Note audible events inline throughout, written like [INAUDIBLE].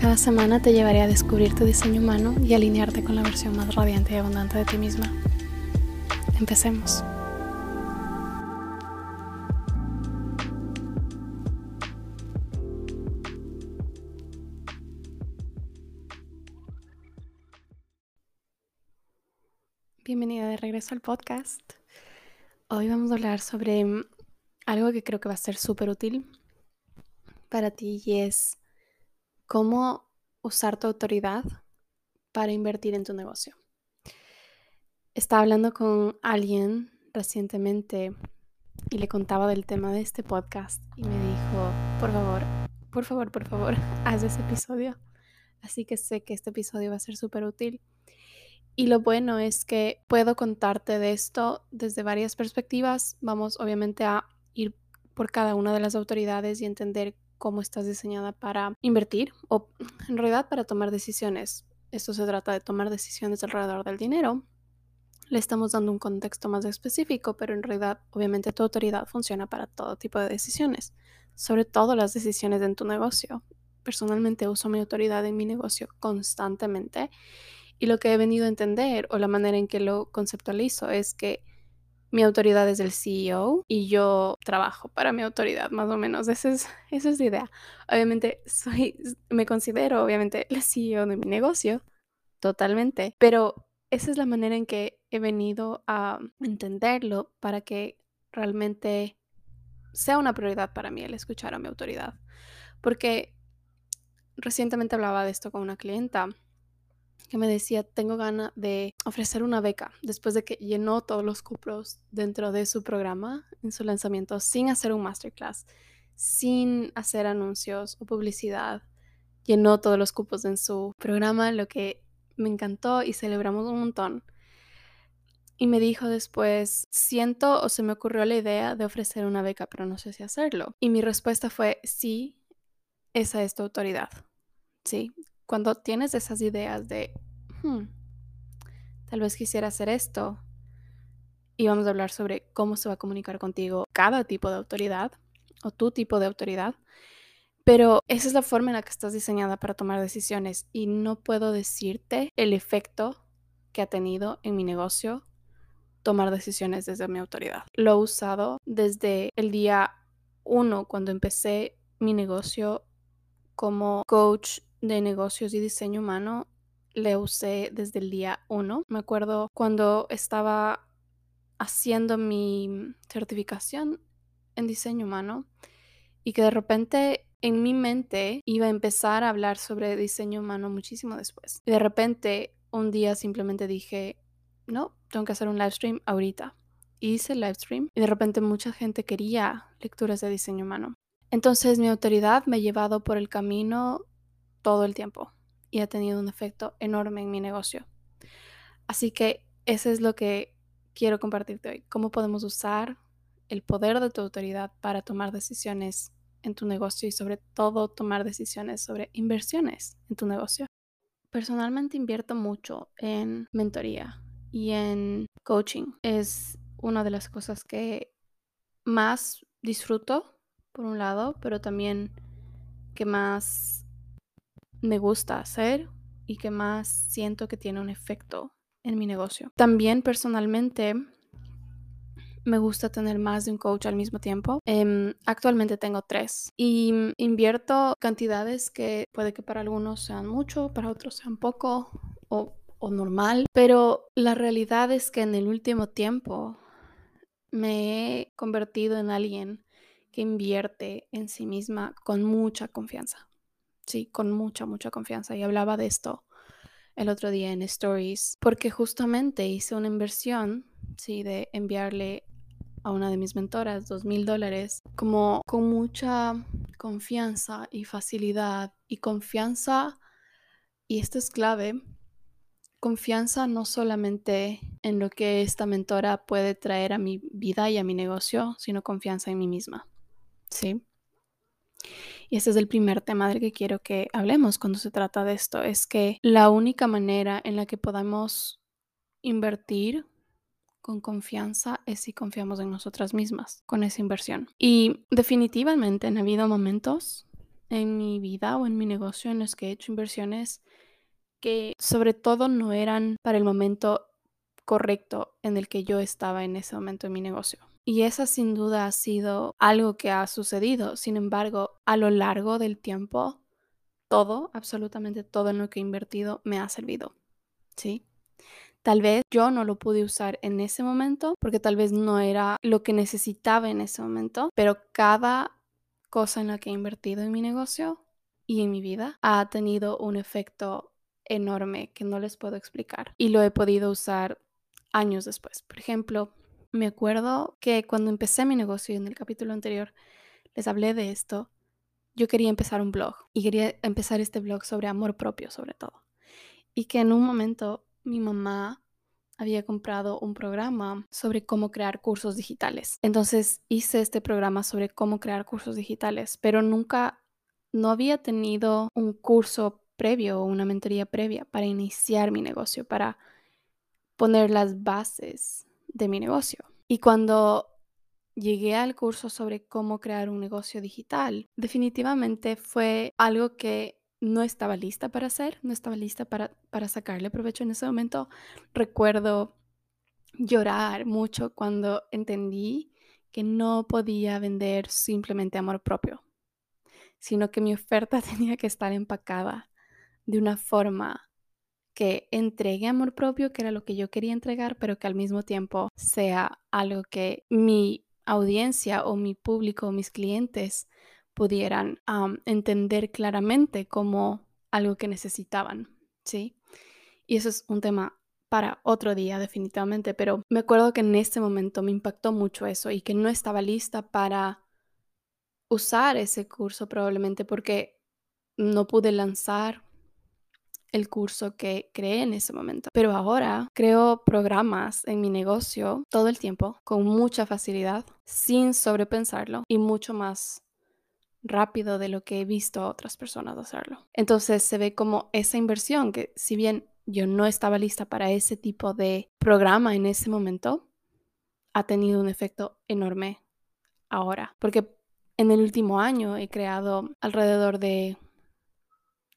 Cada semana te llevaré a descubrir tu diseño humano y alinearte con la versión más radiante y abundante de ti misma. Empecemos. Bienvenida de regreso al podcast. Hoy vamos a hablar sobre algo que creo que va a ser súper útil para ti y es cómo usar tu autoridad para invertir en tu negocio. Estaba hablando con alguien recientemente y le contaba del tema de este podcast y me dijo, por favor, por favor, por favor, [LAUGHS] haz ese episodio. Así que sé que este episodio va a ser súper útil. Y lo bueno es que puedo contarte de esto desde varias perspectivas. Vamos obviamente a ir por cada una de las autoridades y entender cómo estás diseñada para invertir o en realidad para tomar decisiones. Esto se trata de tomar decisiones alrededor del dinero. Le estamos dando un contexto más específico, pero en realidad obviamente tu autoridad funciona para todo tipo de decisiones, sobre todo las decisiones en tu negocio. Personalmente uso mi autoridad en mi negocio constantemente y lo que he venido a entender o la manera en que lo conceptualizo es que mi autoridad es el CEO y yo trabajo para mi autoridad, más o menos. Esa es, esa es la idea. Obviamente, soy, me considero, obviamente, la CEO de mi negocio, totalmente, pero esa es la manera en que he venido a entenderlo para que realmente sea una prioridad para mí el escuchar a mi autoridad. Porque recientemente hablaba de esto con una clienta que me decía, tengo ganas de ofrecer una beca después de que llenó todos los cupos dentro de su programa en su lanzamiento sin hacer un masterclass, sin hacer anuncios o publicidad. Llenó todos los cupos en su programa, lo que me encantó y celebramos un montón. Y me dijo después, siento o se me ocurrió la idea de ofrecer una beca, pero no sé si hacerlo. Y mi respuesta fue, sí, esa es tu autoridad. Sí, cuando tienes esas ideas de, hmm, tal vez quisiera hacer esto, y vamos a hablar sobre cómo se va a comunicar contigo cada tipo de autoridad o tu tipo de autoridad, pero esa es la forma en la que estás diseñada para tomar decisiones y no puedo decirte el efecto que ha tenido en mi negocio tomar decisiones desde mi autoridad. Lo he usado desde el día uno cuando empecé mi negocio como coach de negocios y diseño humano le usé desde el día uno. Me acuerdo cuando estaba haciendo mi certificación en diseño humano y que de repente en mi mente iba a empezar a hablar sobre diseño humano muchísimo después. Y de repente un día simplemente dije, no, tengo que hacer un live stream ahorita. hice el live stream y de repente mucha gente quería lecturas de diseño humano. Entonces mi autoridad me ha llevado por el camino todo el tiempo y ha tenido un efecto enorme en mi negocio. Así que eso es lo que quiero compartirte hoy. Cómo podemos usar el poder de tu autoridad para tomar decisiones en tu negocio y sobre todo tomar decisiones sobre inversiones en tu negocio. Personalmente invierto mucho en mentoría y en coaching. Es una de las cosas que más disfruto, por un lado, pero también que más me gusta hacer y que más siento que tiene un efecto en mi negocio. También personalmente me gusta tener más de un coach al mismo tiempo. Em, actualmente tengo tres y invierto cantidades que puede que para algunos sean mucho, para otros sean poco o, o normal, pero la realidad es que en el último tiempo me he convertido en alguien que invierte en sí misma con mucha confianza sí, con mucha, mucha confianza. Y hablaba de esto el otro día en Stories, porque justamente hice una inversión, sí, de enviarle a una de mis mentoras dos mil dólares, como con mucha confianza y facilidad y confianza, y esto es clave, confianza no solamente en lo que esta mentora puede traer a mi vida y a mi negocio, sino confianza en mí misma. ¿Sí? Y ese es el primer tema del que quiero que hablemos cuando se trata de esto, es que la única manera en la que podamos invertir con confianza es si confiamos en nosotras mismas con esa inversión. Y definitivamente han habido momentos en mi vida o en mi negocio en los que he hecho inversiones que sobre todo no eran para el momento correcto en el que yo estaba en ese momento en mi negocio. Y esa sin duda ha sido algo que ha sucedido. Sin embargo, a lo largo del tiempo, todo, absolutamente todo en lo que he invertido me ha servido. ¿Sí? Tal vez yo no lo pude usar en ese momento porque tal vez no era lo que necesitaba en ese momento, pero cada cosa en la que he invertido en mi negocio y en mi vida ha tenido un efecto enorme que no les puedo explicar y lo he podido usar años después. Por ejemplo, me acuerdo que cuando empecé mi negocio en el capítulo anterior les hablé de esto, yo quería empezar un blog y quería empezar este blog sobre amor propio sobre todo. Y que en un momento mi mamá había comprado un programa sobre cómo crear cursos digitales. Entonces hice este programa sobre cómo crear cursos digitales, pero nunca, no había tenido un curso previo o una mentoría previa para iniciar mi negocio, para poner las bases de mi negocio. Y cuando llegué al curso sobre cómo crear un negocio digital, definitivamente fue algo que no estaba lista para hacer, no estaba lista para, para sacarle provecho en ese momento. Recuerdo llorar mucho cuando entendí que no podía vender simplemente amor propio, sino que mi oferta [LAUGHS] tenía que estar empacada de una forma que entregue amor propio, que era lo que yo quería entregar, pero que al mismo tiempo sea algo que mi audiencia o mi público o mis clientes pudieran entender claramente como algo que necesitaban, ¿sí? Y eso es un tema para otro día definitivamente, pero me acuerdo que en este momento me impactó mucho eso y que no estaba lista para usar ese curso probablemente porque no pude lanzar el curso que creé en ese momento. Pero ahora creo programas en mi negocio todo el tiempo, con mucha facilidad, sin sobrepensarlo y mucho más rápido de lo que he visto a otras personas hacerlo. Entonces se ve como esa inversión que si bien yo no estaba lista para ese tipo de programa en ese momento, ha tenido un efecto enorme ahora. Porque en el último año he creado alrededor de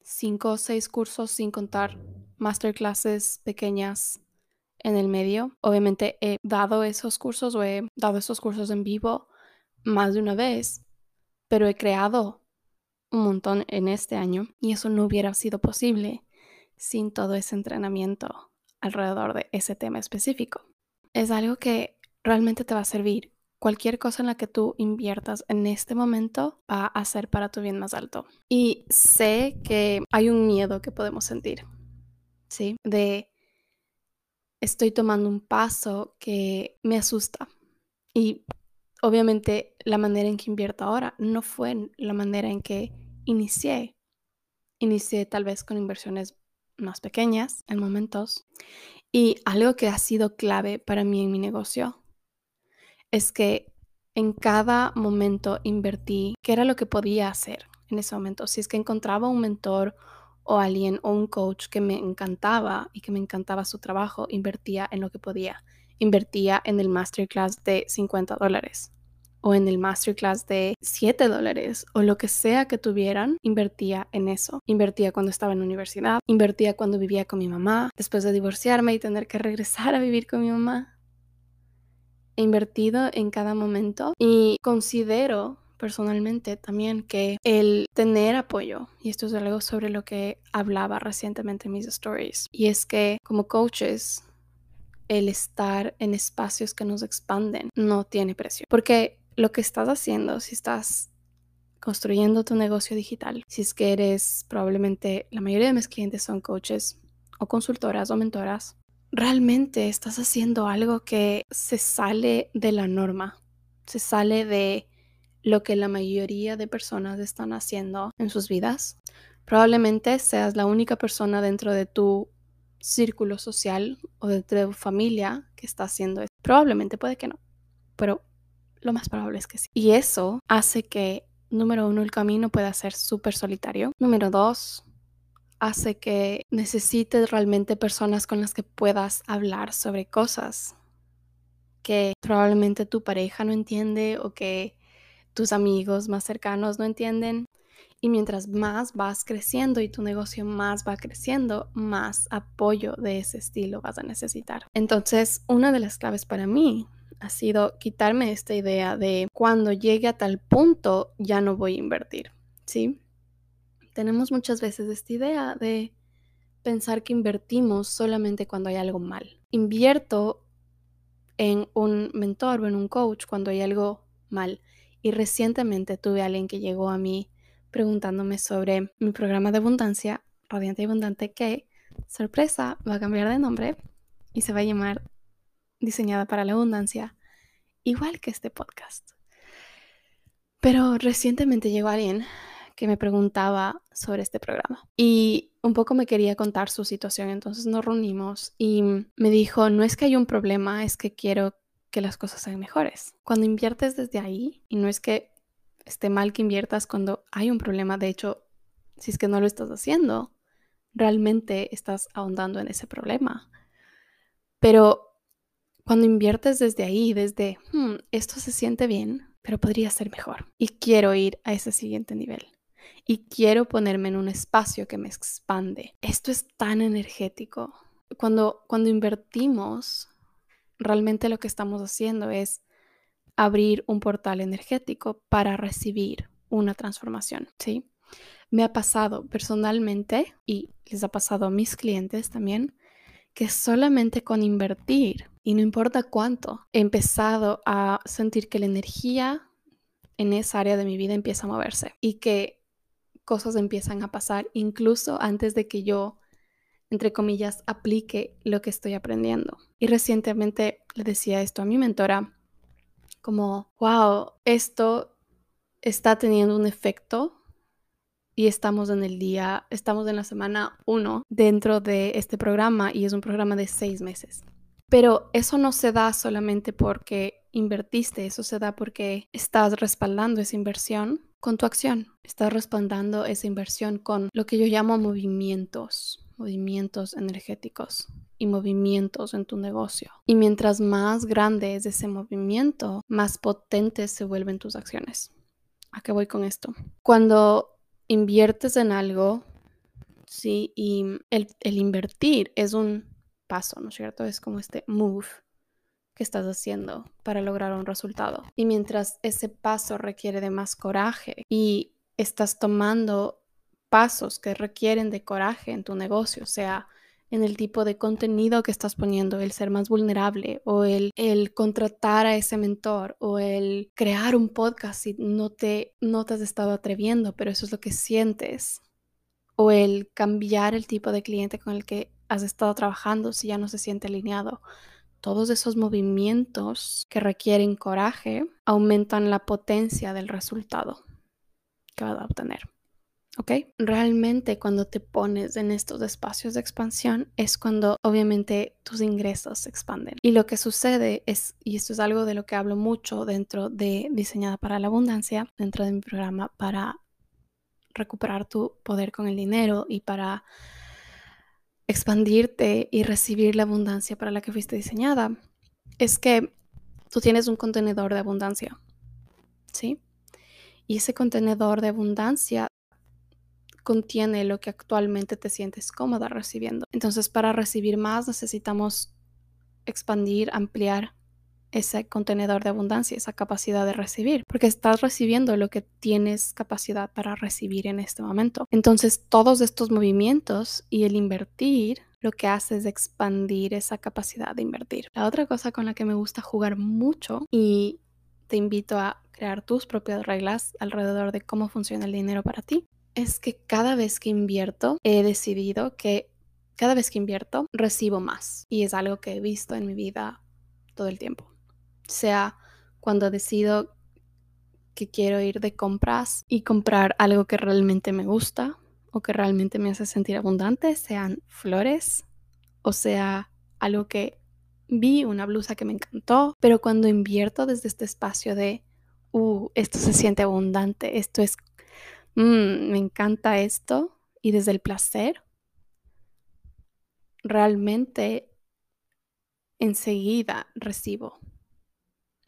cinco o seis cursos sin contar masterclasses pequeñas en el medio. Obviamente he dado esos cursos o he dado esos cursos en vivo más de una vez, pero he creado un montón en este año y eso no hubiera sido posible sin todo ese entrenamiento alrededor de ese tema específico. Es algo que realmente te va a servir cualquier cosa en la que tú inviertas en este momento va a ser para tu bien más alto. Y sé que hay un miedo que podemos sentir, ¿sí? De estoy tomando un paso que me asusta. Y obviamente la manera en que invierto ahora no fue la manera en que inicié. Inicié tal vez con inversiones más pequeñas en momentos. Y algo que ha sido clave para mí en mi negocio es que en cada momento invertí qué era lo que podía hacer en ese momento. Si es que encontraba un mentor o alguien o un coach que me encantaba y que me encantaba su trabajo, invertía en lo que podía. Invertía en el masterclass de 50 dólares o en el masterclass de 7 dólares o lo que sea que tuvieran, invertía en eso. Invertía cuando estaba en universidad, invertía cuando vivía con mi mamá, después de divorciarme y tener que regresar a vivir con mi mamá invertido en cada momento y considero personalmente también que el tener apoyo, y esto es algo sobre lo que hablaba recientemente en mis stories, y es que como coaches, el estar en espacios que nos expanden no tiene precio, porque lo que estás haciendo, si estás construyendo tu negocio digital, si es que eres probablemente, la mayoría de mis clientes son coaches o consultoras o mentoras, realmente estás haciendo algo que se sale de la norma, se sale de lo que la mayoría de personas están haciendo en sus vidas. Probablemente seas la única persona dentro de tu círculo social o de tu familia que está haciendo esto. Probablemente puede que no, pero lo más probable es que sí. Y eso hace que, número uno, el camino pueda ser súper solitario. Número dos, hace que necesites realmente personas con las que puedas hablar sobre cosas que probablemente tu pareja no entiende o que tus amigos más cercanos no entienden. Y mientras más vas creciendo y tu negocio más va creciendo, más apoyo de ese estilo vas a necesitar. Entonces, una de las claves para mí ha sido quitarme esta idea de cuando llegue a tal punto ya no voy a invertir, ¿sí? Tenemos muchas veces esta idea de pensar que invertimos solamente cuando hay algo mal. Invierto en un mentor o en un coach cuando hay algo mal. Y recientemente tuve a alguien que llegó a mí preguntándome sobre mi programa de abundancia, Radiante y Abundante, que, sorpresa, va a cambiar de nombre y se va a llamar Diseñada para la Abundancia, igual que este podcast. Pero recientemente llegó alguien que me preguntaba sobre este programa y un poco me quería contar su situación, entonces nos reunimos y me dijo, no es que hay un problema, es que quiero que las cosas sean mejores. Cuando inviertes desde ahí, y no es que esté mal que inviertas cuando hay un problema, de hecho, si es que no lo estás haciendo, realmente estás ahondando en ese problema. Pero cuando inviertes desde ahí, desde, hmm, esto se siente bien, pero podría ser mejor y quiero ir a ese siguiente nivel y quiero ponerme en un espacio que me expande. Esto es tan energético. Cuando, cuando invertimos, realmente lo que estamos haciendo es abrir un portal energético para recibir una transformación, ¿sí? Me ha pasado personalmente y les ha pasado a mis clientes también que solamente con invertir, y no importa cuánto, he empezado a sentir que la energía en esa área de mi vida empieza a moverse y que cosas empiezan a pasar incluso antes de que yo, entre comillas, aplique lo que estoy aprendiendo. Y recientemente le decía esto a mi mentora como, wow, esto está teniendo un efecto y estamos en el día, estamos en la semana 1 dentro de este programa y es un programa de seis meses. Pero eso no se da solamente porque invertiste, eso se da porque estás respaldando esa inversión con tu acción. Estás respaldando esa inversión con lo que yo llamo movimientos, movimientos energéticos y movimientos en tu negocio. Y mientras más grande es ese movimiento, más potentes se vuelven tus acciones. ¿A qué voy con esto? Cuando inviertes en algo, sí, y el, el invertir es un paso, ¿no es cierto? Es como este move que estás haciendo para lograr un resultado. Y mientras ese paso requiere de más coraje y estás tomando pasos que requieren de coraje en tu negocio, sea, en el tipo de contenido que estás poniendo, el ser más vulnerable o el, el contratar a ese mentor o el crear un podcast si no te, no te has estado atreviendo, pero eso es lo que sientes. O el cambiar el tipo de cliente con el que has estado trabajando si ya no se siente alineado. Todos esos movimientos que requieren coraje aumentan la potencia del resultado que vas a obtener. ¿ok? Realmente cuando te pones en estos espacios de expansión es cuando obviamente tus ingresos se expanden. Y lo que sucede es, y esto es algo de lo que hablo mucho dentro de Diseñada para la Abundancia, dentro de mi programa para recuperar tu poder con el dinero y para expandirte y recibir la abundancia para la que fuiste diseñada, es que tú tienes un contenedor de abundancia, ¿sí? Y ese contenedor de abundancia contiene lo que actualmente te sientes cómoda recibiendo. Entonces, para recibir más necesitamos expandir, ampliar ese contenedor de abundancia, esa capacidad de recibir, porque estás recibiendo lo que tienes capacidad para recibir en este momento. Entonces, todos estos movimientos y el invertir lo que hace es expandir esa capacidad de invertir. La otra cosa con la que me gusta jugar mucho y te invito a crear tus propias reglas alrededor de cómo funciona el dinero para ti es que cada vez que invierto he decidido que cada vez que invierto recibo más y es algo que he visto en mi vida todo el tiempo. Sea cuando decido que quiero ir de compras y comprar algo que realmente me gusta o que realmente me hace sentir abundante, sean flores o sea algo que vi, una blusa que me encantó, pero cuando invierto desde este espacio de, uh, esto se siente abundante, esto es, mm, me encanta esto, y desde el placer, realmente enseguida recibo.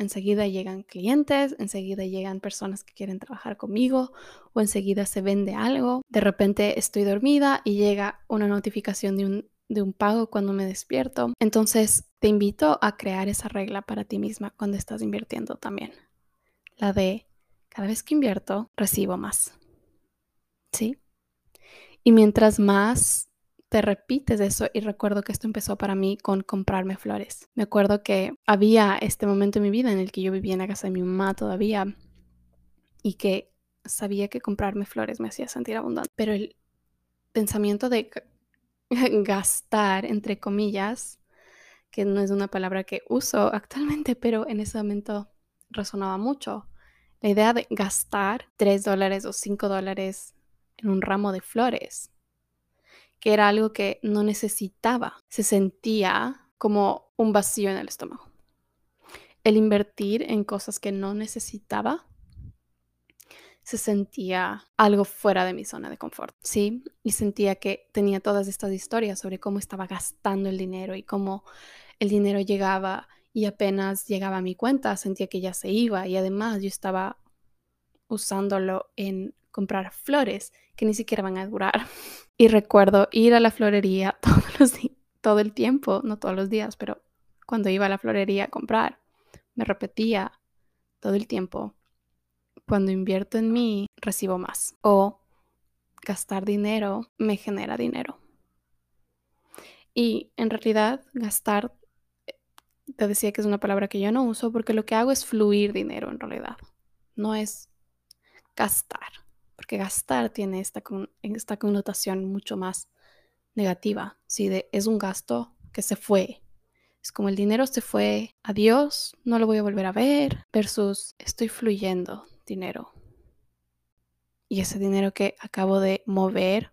Enseguida llegan clientes, enseguida llegan personas que quieren trabajar conmigo o enseguida se vende algo. De repente estoy dormida y llega una notificación de un, de un pago cuando me despierto. Entonces te invito a crear esa regla para ti misma cuando estás invirtiendo también. La de cada vez que invierto, recibo más. ¿Sí? Y mientras más te repites eso y recuerdo que esto empezó para mí con comprarme flores. Me acuerdo que había este momento en mi vida en el que yo vivía en la casa de mi mamá todavía y que sabía que comprarme flores me hacía sentir abundante, pero el pensamiento de [LAUGHS] gastar, entre comillas, que no es una palabra que uso actualmente, pero en ese momento resonaba mucho. La idea de gastar 3 dólares o 5 dólares en un ramo de flores que era algo que no necesitaba. Se sentía como un vacío en el estómago. El invertir en cosas que no necesitaba se sentía algo fuera de mi zona de confort, ¿sí? Y sentía que tenía todas estas historias sobre cómo estaba gastando el dinero y cómo el dinero llegaba y apenas llegaba a mi cuenta sentía que ya se iba y además yo estaba usándolo en comprar flores que ni siquiera van a durar. [LAUGHS] Y recuerdo ir a la florería [LAUGHS] todo el tiempo, no todos los días, pero cuando iba a la florería a comprar, me repetía todo el tiempo, cuando invierto en mí, recibo más. O gastar dinero me genera dinero. Y en realidad gastar, eh, te decía que es una palabra que yo no uso porque lo que hago es fluir dinero en realidad. No es gastar porque gastar tiene esta, esta connotación mucho más negativa, ¿sí? Es un gasto que se fue. Es como el dinero se fue, adiós, no lo voy a volver a ver, versus estoy fluyendo dinero. Y ese dinero que acabo de mover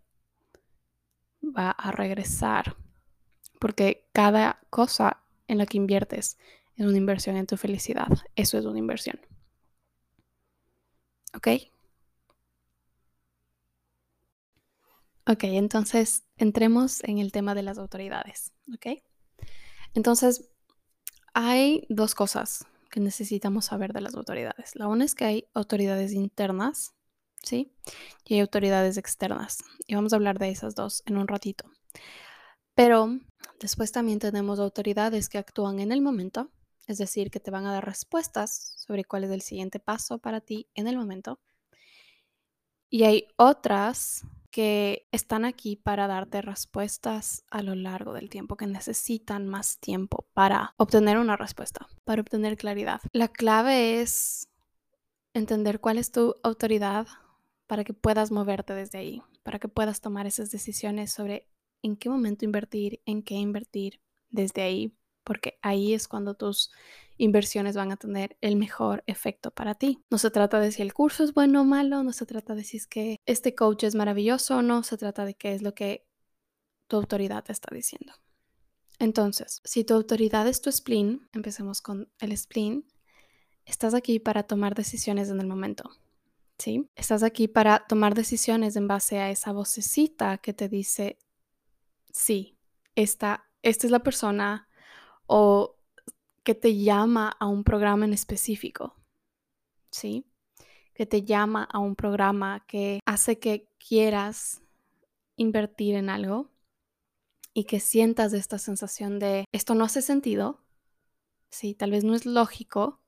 va a regresar, porque cada cosa en la que inviertes es una inversión en tu felicidad. Eso es una inversión. ¿Ok? Ok, entonces entremos en el tema de las autoridades. Ok. Entonces, hay dos cosas que necesitamos saber de las autoridades. La una es que hay autoridades internas, ¿sí? Y hay autoridades externas. Y vamos a hablar de esas dos en un ratito. Pero después también tenemos autoridades que actúan en el momento, es decir, que te van a dar respuestas sobre cuál es el siguiente paso para ti en el momento. Y hay otras que están aquí para darte respuestas a lo largo del tiempo, que necesitan más tiempo para obtener una respuesta, para obtener claridad. La clave es entender cuál es tu autoridad para que puedas moverte desde ahí, para que puedas tomar esas decisiones sobre en qué momento invertir, en qué invertir desde ahí, porque ahí es cuando tus inversiones van a tener el mejor efecto para ti. No se trata de si el curso es bueno o malo, no se trata de si es que este coach es maravilloso o no, se trata de qué es lo que tu autoridad te está diciendo. Entonces, si tu autoridad es tu spleen, empecemos con el spleen, estás aquí para tomar decisiones en el momento. ¿Sí? Estás aquí para tomar decisiones en base a esa vocecita que te dice, sí, esta, esta es la persona o que te llama a un programa en específico, ¿sí? Que te llama a un programa que hace que quieras invertir en algo y que sientas esta sensación de esto no hace sentido, sí, tal vez no es lógico,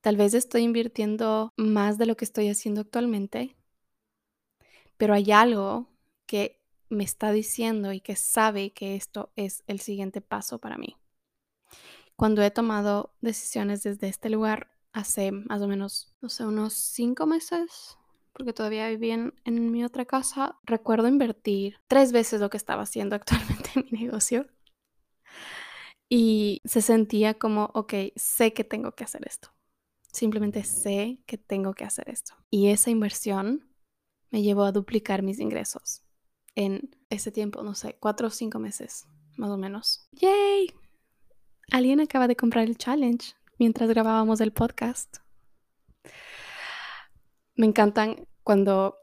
tal vez estoy invirtiendo más de lo que estoy haciendo actualmente, pero hay algo que me está diciendo y que sabe que esto es el siguiente paso para mí cuando he tomado decisiones desde este lugar hace más o menos, no sé, unos cinco meses, porque todavía vivía en, en, mi otra casa, recuerdo invertir tres veces lo que estaba haciendo [LAUGHS] actualmente en mi negocio. Y se sentía como, ok, sé que tengo que hacer esto. Simplemente sé que tengo que hacer esto. Y esa inversión me llevó a duplicar mis ingresos en ese tiempo, no sé, cuatro o cinco meses más o menos. ¡Yay! Alguien acaba de comprar el challenge mientras grabábamos el podcast. Me encantan cuando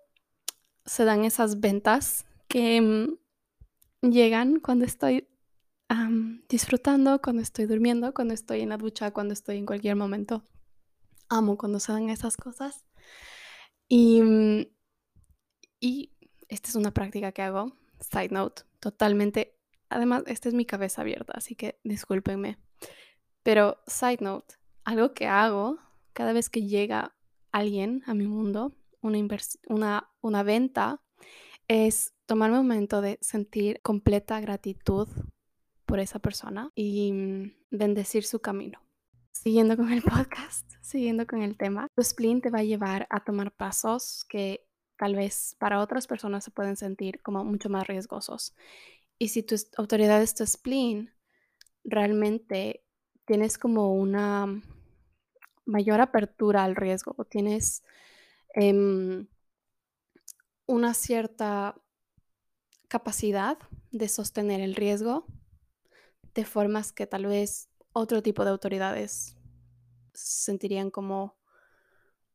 se dan esas ventas que mm, llegan cuando estoy disfrutando, cuando estoy durmiendo, cuando estoy en la ducha, cuando estoy en cualquier momento. Amo cuando se dan esas cosas. Y, mm, y esta es una práctica que hago, side note, totalmente. Además, esta es mi cabeza abierta, así que discúlpenme. Pero, side note, algo que hago cada vez que llega alguien a mi mundo, una, venta, es tomar un momento de sentir completa gratitud por esa persona y mm, bendecir su camino. Siguiendo con el podcast, [LAUGHS] siguiendo con el tema, tu spleen te va a llevar a tomar pasos que tal vez para otras personas se pueden sentir como mucho más riesgosos. Y si tu autoridad es tu spleen, realmente tienes como una mayor apertura al riesgo, tienes em, una cierta capacidad de sostener el riesgo de formas que tal vez otro tipo de autoridades sentirían como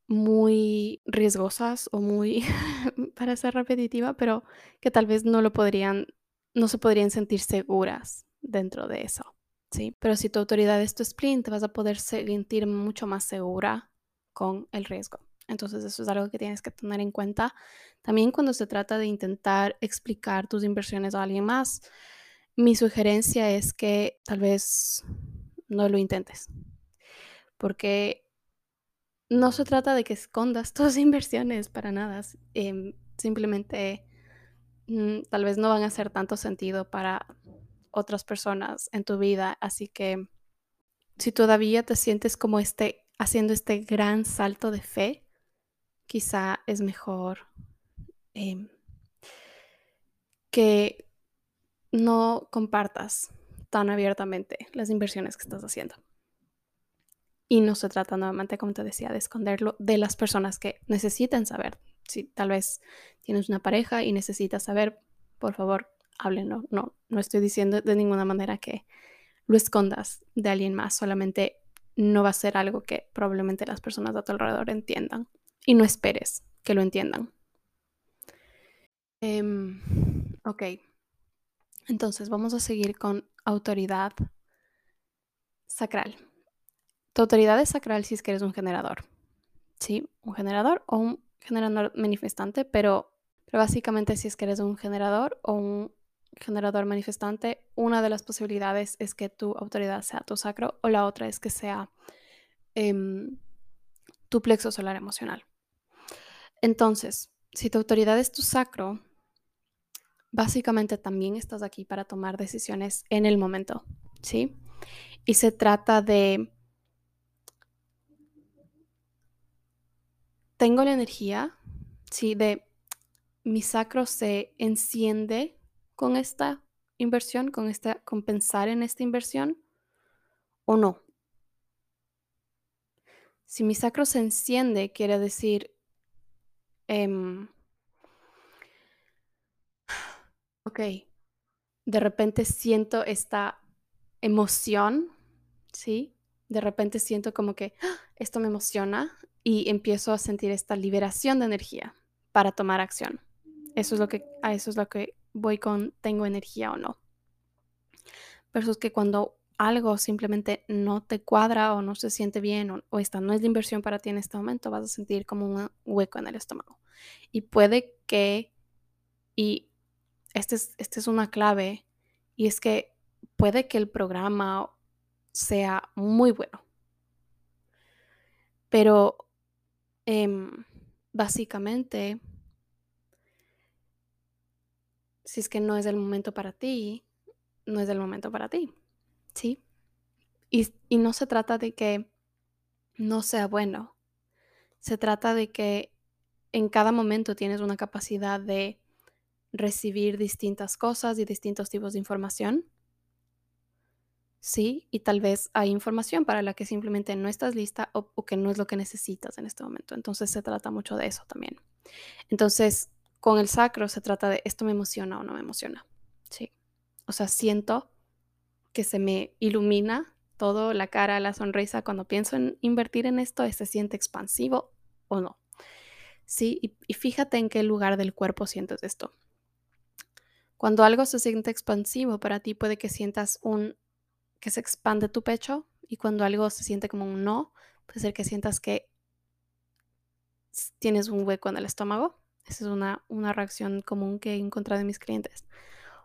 muy riesgosas o muy, [LAUGHS] para ser repetitiva, pero que tal vez no lo podrían, no se podrían sentir seguras dentro de eso, ¿sí? Pero si tu autoridad es tu sprint, te vas a poder sentir mucho más segura con el riesgo. Entonces eso es algo que tienes que tener en cuenta. También cuando se trata de intentar explicar tus inversiones a alguien más, mi sugerencia es que tal vez no lo intentes, porque no se trata de que escondas [LAUGHS] tus inversiones para nada, em, simplemente mm, tal vez no van a hacer tanto sentido para otras personas en tu vida, así que si todavía te sientes como este haciendo este gran salto de fe, quizá es mejor em, que no compartas tan abiertamente las inversiones que estás haciendo. Y no se trata nuevamente, como te decía, de esconderlo de las personas que necesitan saber. Si tal vez tienes una pareja y necesitas saber, por favor, háblenlo. No, no estoy diciendo de ninguna manera que lo escondas de alguien más, solamente no va a ser algo que probablemente las personas a tu alrededor entiendan. Y no esperes que lo entiendan. Em, ok, entonces vamos a seguir con autoridad sacral. Tu autoridad es sacral si es que eres un generador. ¿Sí? Un generador o un generador manifestante, pero, básicamente si es que eres un generador o un generador manifestante, una de las posibilidades es que tu autoridad sea tu sacro o la otra es que sea em, tu plexo solar emocional. Entonces, si tu autoridad es tu sacro, básicamente también estás aquí para tomar decisiones en el momento, ¿sí? Y se trata de, tengo la energía, ¿sí? De mi sacro se enciende con esta inversión, con, esta, con pensar en esta inversión o no. Si mi sacro se enciende, quiere decir, em, ok, de repente siento esta emoción, ¿sí? De repente siento como que ¡ah! esto me emociona y empiezo a sentir esta liberación de energía para tomar acción. Eso es lo que, a eso es lo que voy con tengo energía o no. Versus que cuando algo simplemente no te cuadra o no se siente bien o, esta no es la inversión para ti en este momento, vas a sentir como un hueco en el estómago. Y puede que, y esta es, este es una clave y es que puede que el programa sea muy bueno, pero em, básicamente, si es que no es el momento para ti, no es el momento para ti, ¿sí? Y, y no se trata de que no sea bueno, se trata de que en cada momento tienes una capacidad de recibir distintas cosas y distintos tipos de información. Sí, y tal vez hay información para la que simplemente no estás lista o, que no es lo que necesitas en este momento. Entonces se trata mucho de eso también. Entonces, con el sacro se trata de esto me emociona o no me emociona. Sí. O sea, siento que se me ilumina todo, la cara, la sonrisa, cuando pienso en invertir en esto, ¿se siente expansivo o no? Sí, y, y fíjate en qué lugar del cuerpo sientes esto. Cuando algo se siente expansivo para ti, puede que sientas un que se expande tu pecho y cuando algo se siente como un no, puede ser que sientas que tienes un hueco en el estómago. Esa es una, una reacción común que he encontrado en mis clientes.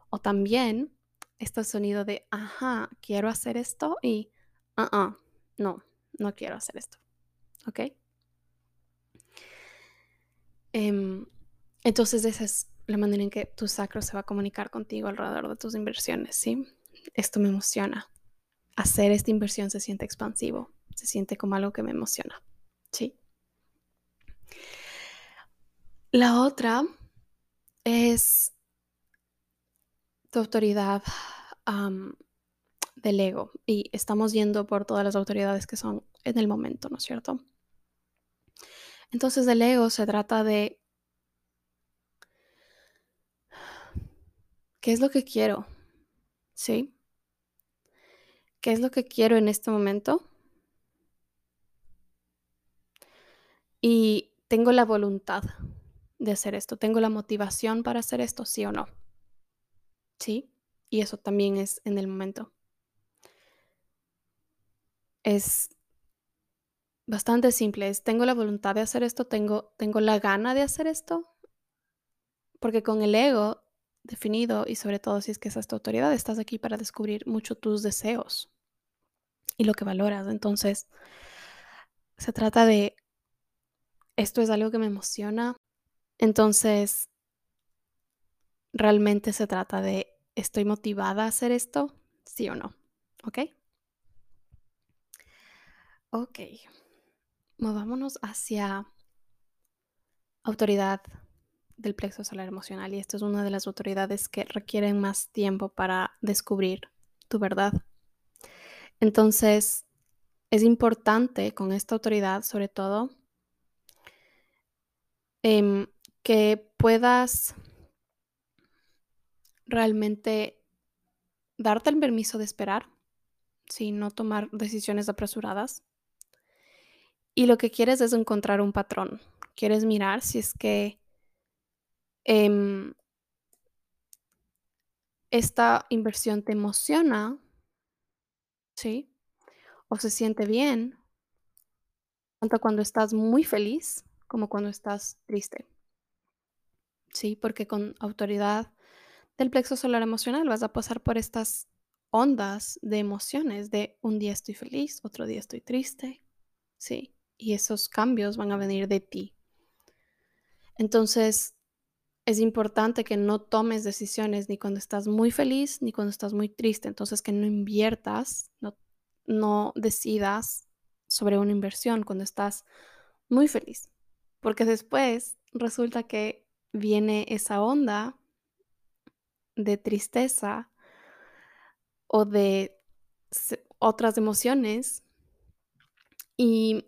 O también este sonido de, ajá, quiero hacer esto y, ah, uh no, no quiero hacer esto. ¿Ok? Em, entonces esa es la manera en que tu sacro se va a comunicar contigo alrededor de tus inversiones, ¿sí? Esto me emociona. Hacer esta inversión se siente expansivo, se siente como algo que me emociona, ¿sí? La otra es tu autoridad del ego y estamos yendo por todas las autoridades que son en el momento, ¿no es cierto? Entonces el ego se trata de ¿qué es lo que quiero? ¿Sí? ¿Qué es lo que quiero en este momento? Y tengo la voluntad de hacer esto, tengo la motivación para hacer esto, sí o no. ¿Sí? Y eso también es en el momento. Es bastante simple. Es, tengo la voluntad de hacer esto, tengo, tengo la gana de hacer esto. Porque con el ego definido, y sobre todo si es que es esta autoridad, estás aquí para descubrir mucho tus deseos y lo que valoras. Entonces, se trata de, esto es algo que me emociona. Entonces, realmente se trata de ¿Estoy motivada a hacer esto? ¿Sí o no? ¿Ok? Ok. Movámonos hacia autoridad del plexo solar emocional y esta es una de las autoridades que requieren más tiempo para descubrir tu verdad. Entonces, es importante con esta autoridad, sobre todo, em, que puedas realmente darte el permiso de esperar, sin no tomar decisiones apresuradas. Y lo que quieres es encontrar un patrón. Quieres mirar si es que em, esta inversión te emociona, ¿sí? O se siente bien, tanto cuando estás muy feliz como cuando estás triste. Sí, porque con autoridad del plexo solar emocional vas a pasar por estas ondas de emociones de un día estoy feliz, otro día estoy triste, ¿sí? Y esos cambios van a venir de ti. Entonces, es importante que no tomes decisiones ni cuando estás muy feliz ni cuando estás muy triste. Entonces, que no inviertas, no, decidas sobre una inversión cuando estás muy feliz. Porque después resulta que viene esa onda de tristeza o de otras emociones y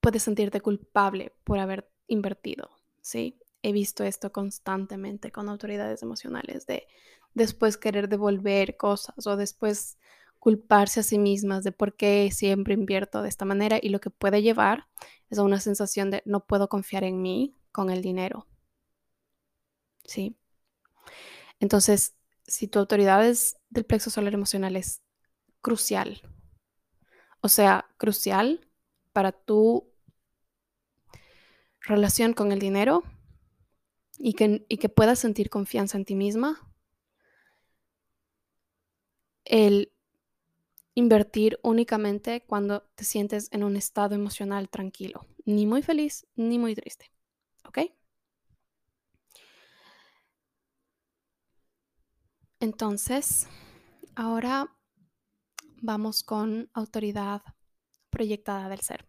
puedes sentirte culpable por haber invertido, ¿sí? He visto esto constantemente con autoridades emocionales de después querer devolver cosas o después culparse a sí mismas de por qué siempre invierto de esta manera y lo que puede llevar es a una sensación de no puedo confiar en mí con el dinero. ¿Sí? Entonces, si tu autoridad es del plexo solar emocional es crucial, o sea, crucial para tu relación con el dinero y que, y que puedas sentir confianza en ti misma, el invertir únicamente cuando te sientes en un estado emocional tranquilo, ni muy feliz ni muy triste. ¿Ok? Entonces, ahora vamos con autoridad proyectada del ser.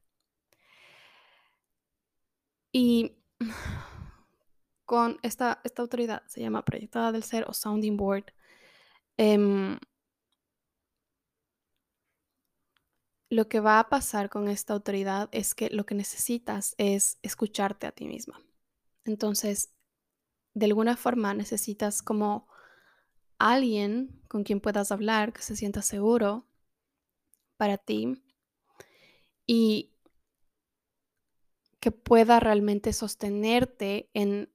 Y con esta, esta autoridad se llama proyectada del ser o sounding board. Em, lo que va a pasar con esta autoridad es que lo que necesitas es escucharte a ti misma. Entonces, de alguna forma necesitas como alguien con quien puedas hablar, que se sienta seguro para ti y que pueda realmente sostenerte en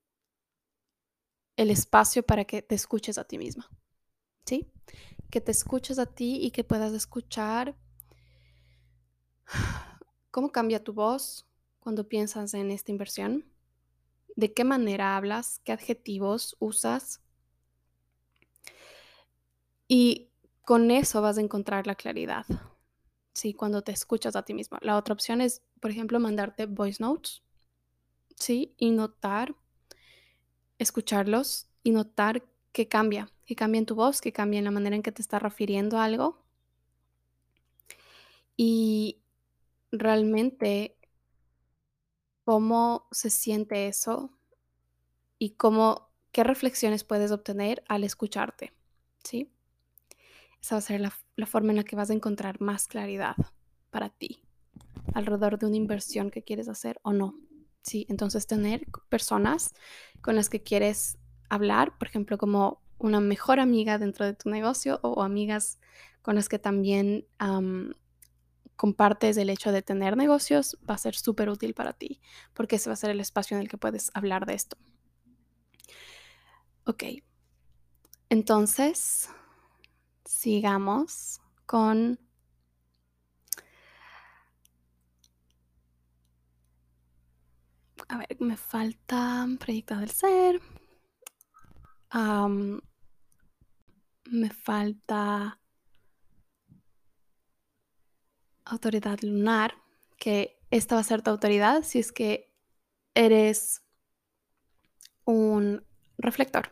el espacio para que te escuches a ti misma. ¿Sí? Que te escuches a ti y que puedas escuchar cómo cambia tu voz cuando piensas en esta inversión, de qué manera hablas, qué adjetivos usas. Y con eso vas a encontrar la claridad. Sí, cuando te escuchas a ti mismo. La otra opción es, por ejemplo, mandarte voice notes. Sí, y notar, escucharlos y notar que cambia, que cambia en tu voz, que cambia en la manera en que te estás refiriendo algo. Y realmente cómo se siente eso y cómo, qué reflexiones puedes obtener al escucharte, ¿sí? Esa va a ser la, la forma en la que vas a encontrar más claridad para ti alrededor de una inversión que quieres hacer o no. Sí, entonces tener personas con las que quieres hablar, por ejemplo, como una mejor amiga dentro de tu negocio o amigas con las que también compartes el hecho de tener negocios, va a ser súper útil para ti, porque ese va a ser el espacio en el que puedes hablar de esto. Ok, entonces, sigamos con... A ver, me falta proyecto del ser. me falta autoridad lunar, que esta va a ser tu autoridad si es que eres un reflector,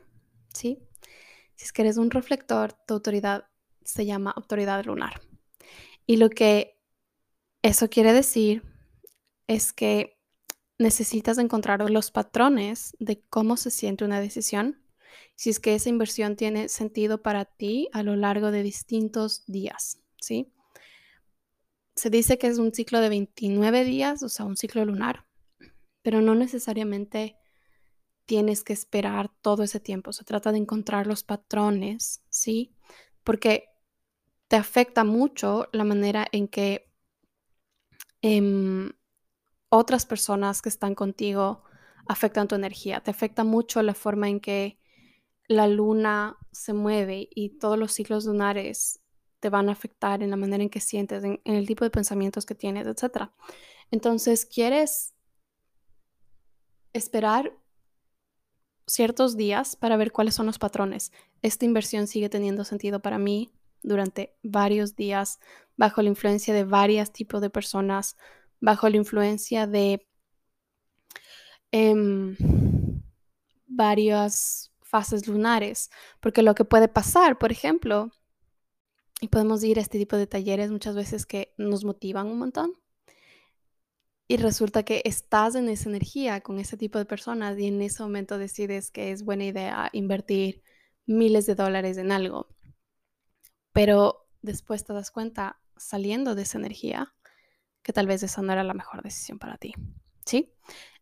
¿sí? Si es que eres un reflector, tu autoridad se llama autoridad lunar. Y lo que eso quiere decir es que necesitas encontrar los patrones de cómo se siente una decisión, si es que esa inversión tiene sentido para ti a lo largo de distintos días, ¿sí? se dice que es un ciclo de 29 días, o sea, un ciclo lunar, pero no necesariamente tienes que esperar todo ese tiempo. Se trata de encontrar los patrones, ¿sí? Porque te afecta mucho la manera en que em, otras personas que están contigo afectan tu energía. Te afecta mucho la forma en que la luna se mueve y todos los ciclos lunares te van a afectar en la manera en que sientes, en, el tipo de pensamientos que tienes, etc. Entonces, quieres esperar ciertos días para ver cuáles son los patrones. Esta inversión sigue teniendo sentido para mí durante varios días, bajo la influencia de varios tipos de personas, bajo la influencia de em, varias fases lunares, porque lo que puede pasar, por ejemplo, y podemos ir a este tipo de talleres muchas veces que nos motivan un montón. Y resulta que estás en esa energía con ese tipo de personas y en ese momento decides que es buena idea invertir miles de dólares en algo. Pero después te das cuenta, saliendo de esa energía, que tal vez esa no era la mejor decisión para ti. ¿Sí?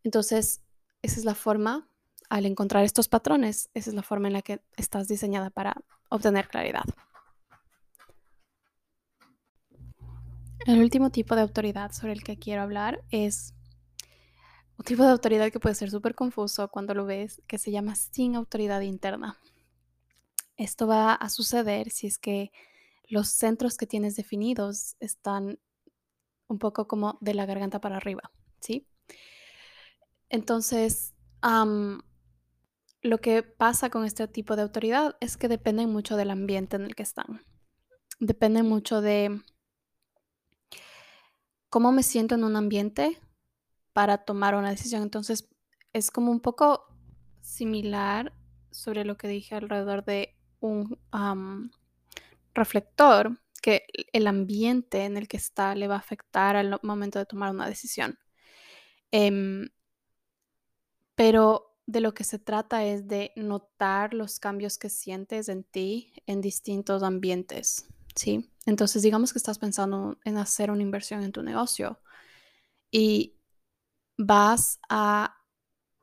Entonces, esa es la forma, al encontrar estos patrones, esa es la forma en la que estás diseñada para obtener claridad. El último tipo de autoridad sobre el que quiero hablar es un tipo de autoridad que puede ser súper confuso cuando lo ves, que se llama sin autoridad interna. Esto va a suceder si es que los centros que tienes definidos están un poco como de la garganta para arriba, ¿sí? Entonces, lo que pasa con este tipo de autoridad es que dependen mucho del ambiente en el que están. Dependen mucho de cómo me siento en un ambiente para tomar una decisión. Entonces, es como un poco similar sobre lo que dije alrededor de un reflector, que el ambiente en el que está le va a afectar al momento de tomar una decisión. Em, pero de lo que se trata es de notar los cambios que sientes en ti en distintos ambientes. ¿sí? Entonces, digamos que estás pensando en hacer una inversión en tu negocio y vas a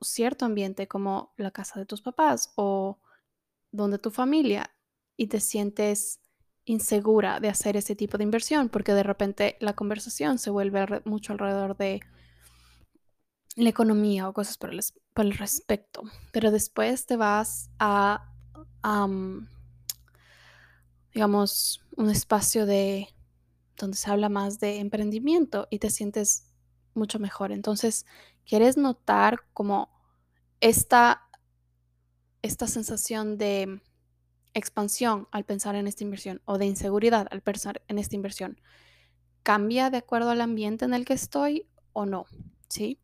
cierto ambiente como la casa de tus papás o donde tu familia y te sientes insegura de hacer ese tipo de inversión porque de repente la conversación se vuelve mucho alrededor de la economía o cosas por el, por el respecto. Pero después te vas a, digamos, un espacio de donde se habla más de emprendimiento y te sientes mucho mejor. Entonces, quieres notar como esta, esta sensación de expansión al pensar en esta inversión o de inseguridad al pensar en esta inversión cambia de acuerdo al ambiente en el que estoy o no, ¿sí?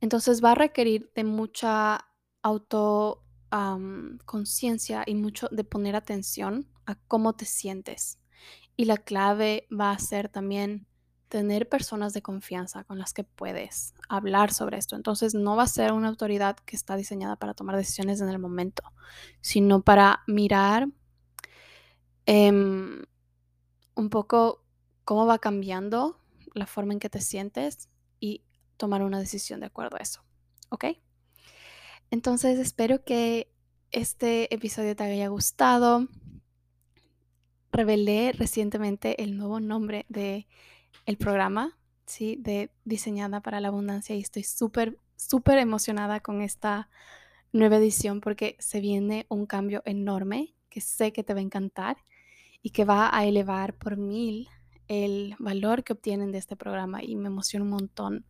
Entonces va a requerir de mucha autoconciencia y mucho de poner atención a cómo te sientes. Y la clave va a ser también tener personas de confianza con las que puedes hablar sobre esto. Entonces no va a ser una autoridad que está diseñada para tomar decisiones en el momento, sino para mirar em, un poco cómo va cambiando la forma en que te sientes y tomar una decisión de acuerdo a eso. ¿Ok? Entonces espero que este episodio te haya gustado. Revelé recientemente el nuevo nombre de el programa, ¿sí? De Diseñada para la Abundancia y estoy súper, súper emocionada con esta nueva edición porque se viene un cambio enorme que sé que te va a encantar y que va a elevar por mil el valor que obtienen de este programa y me emociona un montón.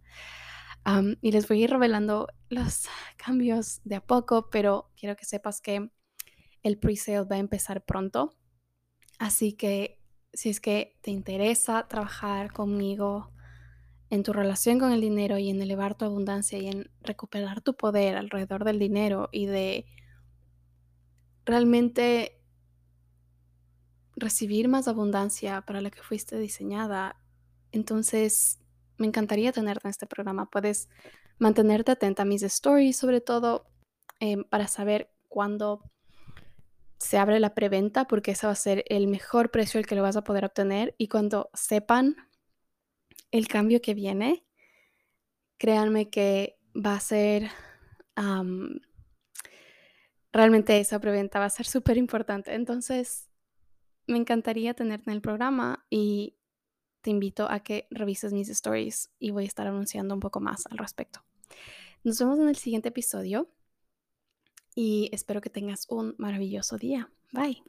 y les voy a ir revelando los cambios de a poco, pero quiero que sepas que el pre-sale va a empezar pronto. Así que si es que te interesa trabajar conmigo en tu relación con el dinero y en elevar tu abundancia y en recuperar tu poder alrededor del dinero y de realmente recibir más abundancia para la que fuiste diseñada, entonces me encantaría tenerte en este programa. Puedes mantenerte atenta a mis stories, sobre todo em, para saber cuándo se abre la preventa porque ese va a ser el mejor precio el que lo vas a poder obtener y cuando sepan el cambio que viene, créanme que va a ser realmente esa preventa va a ser súper importante. Entonces, me encantaría tenerte en el programa y te invito a que revises mis stories y voy a estar anunciando un poco más al respecto. Nos vemos en el siguiente episodio y espero que tengas un maravilloso día. Bye.